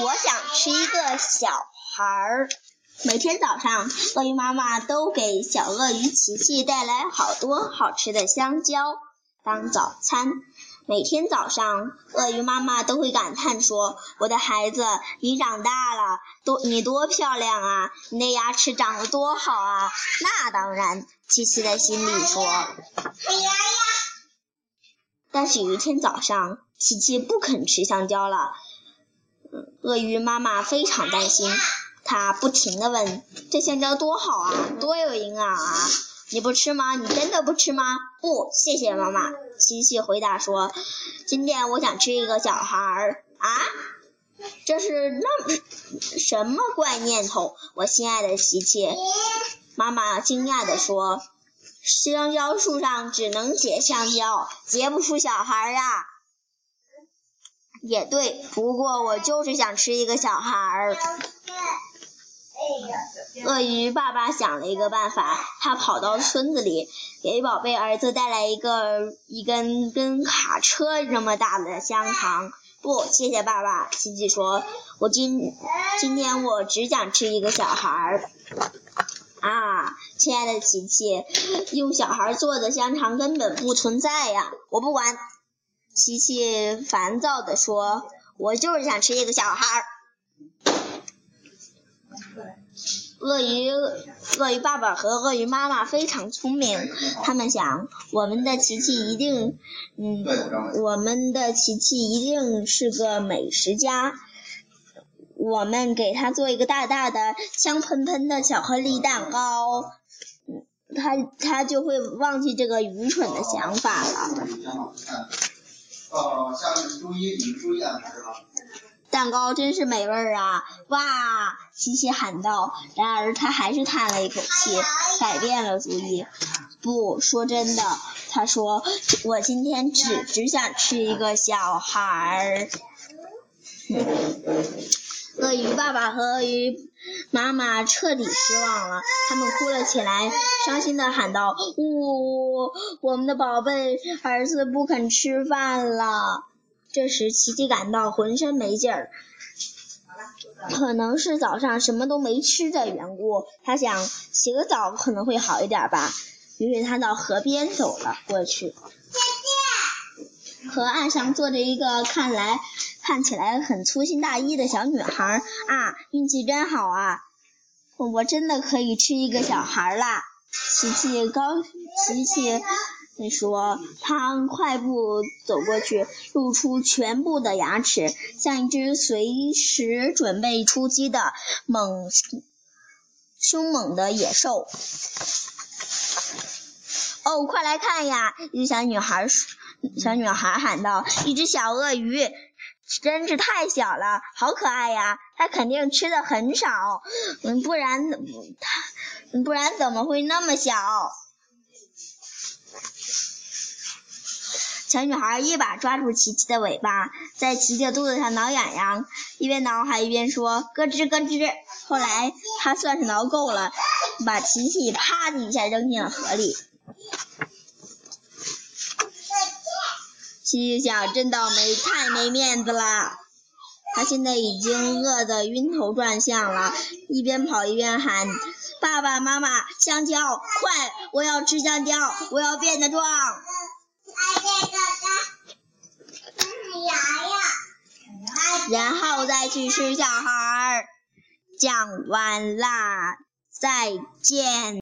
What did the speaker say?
我想吃一个小孩儿。每天早上，鳄鱼妈妈都给小鳄鱼琪琪带来好多好吃的香蕉当早餐。每天早上，鳄鱼妈妈都会感叹说：“我的孩子，你长大了，多你多漂亮啊！你的牙齿长得多好啊！”那当然，琪琪在心里说。但是有一天早上，琪琪不肯吃香蕉了。鳄鱼妈妈非常担心，她不停地问：“这香蕉多好啊，多有营养啊！”你不吃吗？你真的不吃吗？不，谢谢妈妈。琪琪回答说：“今天我想吃一个小孩儿啊，这是那什么怪念头？”我心爱的琪琪，妈妈惊讶地说：“香蕉树上只能结香蕉，结不出小孩儿啊。”也对，不过我就是想吃一个小孩儿。鳄鱼爸爸想了一个办法，他跑到村子里，给宝贝儿子带来一个一根跟卡车这么大的香肠。不，谢谢爸爸。琪琪说：“我今今天我只想吃一个小孩儿。”啊，亲爱的琪琪，用小孩做的香肠根本不存在呀！我不管。琪琪烦躁地说：“我就是想吃一个小孩儿。”鳄鱼鳄鱼爸爸和鳄鱼妈妈非常聪明，他们想，我们的琪琪一定，嗯，我们的琪琪一定是个美食家。我们给他做一个大大的、香喷喷的巧克力蛋糕，他他就会忘记这个愚蠢的想法了。哦，下面注意，你注意安排是吧？蛋糕真是美味啊！哇，琪琪喊道。然而他还是叹了一口气，改变了主意。不说真的，他说：“我今天只只想吃一个小孩儿。”鳄鱼爸爸和鳄鱼妈妈彻底失望了，他们哭了起来，伤心的喊道：“呜，我们的宝贝儿子不肯吃饭了。”这时，琪琪感到浑身没劲儿，可能是早上什么都没吃的缘故。他想洗个澡可能会好一点吧，于是他到河边走了过去。河岸上坐着一个看来看起来很粗心大意的小女孩。啊，运气真好啊！我真的可以吃一个小孩啦！琪琪高，琪琪。你说，他快步走过去，露出全部的牙齿，像一只随时准备出击的猛、凶猛的野兽。哦，快来看呀！一只小女孩，小女孩喊道：“一只小鳄鱼，真是太小了，好可爱呀！它肯定吃的很少，嗯，不然它，不然怎么会那么小？”小女孩一把抓住琪琪的尾巴，在琪琪的肚子上挠痒痒，一边挠还一边说咯吱咯吱。后来她算是挠够了，把琪琪啪的一下扔进了河里。心想，真倒霉，太没面子了。他现在已经饿得晕头转向了，一边跑一边喊：“爸爸妈妈，香蕉，快！我要吃香蕉，我要变得壮。”然后再去吃小孩儿，讲完啦，再见。